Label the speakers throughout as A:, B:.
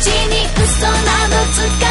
A: ちに嘘などつか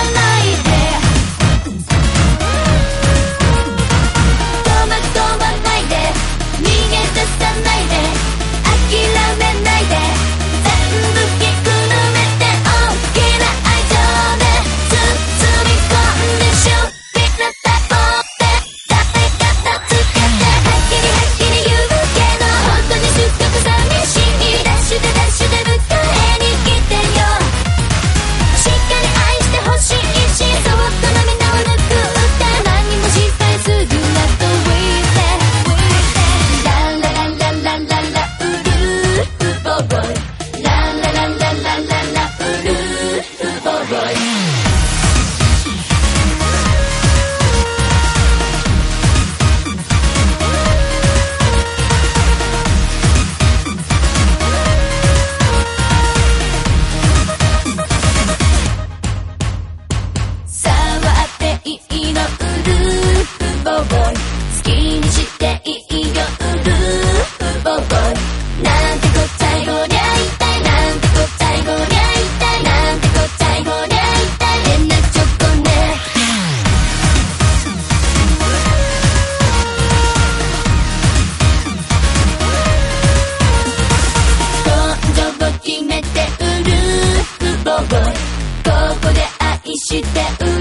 A: life. て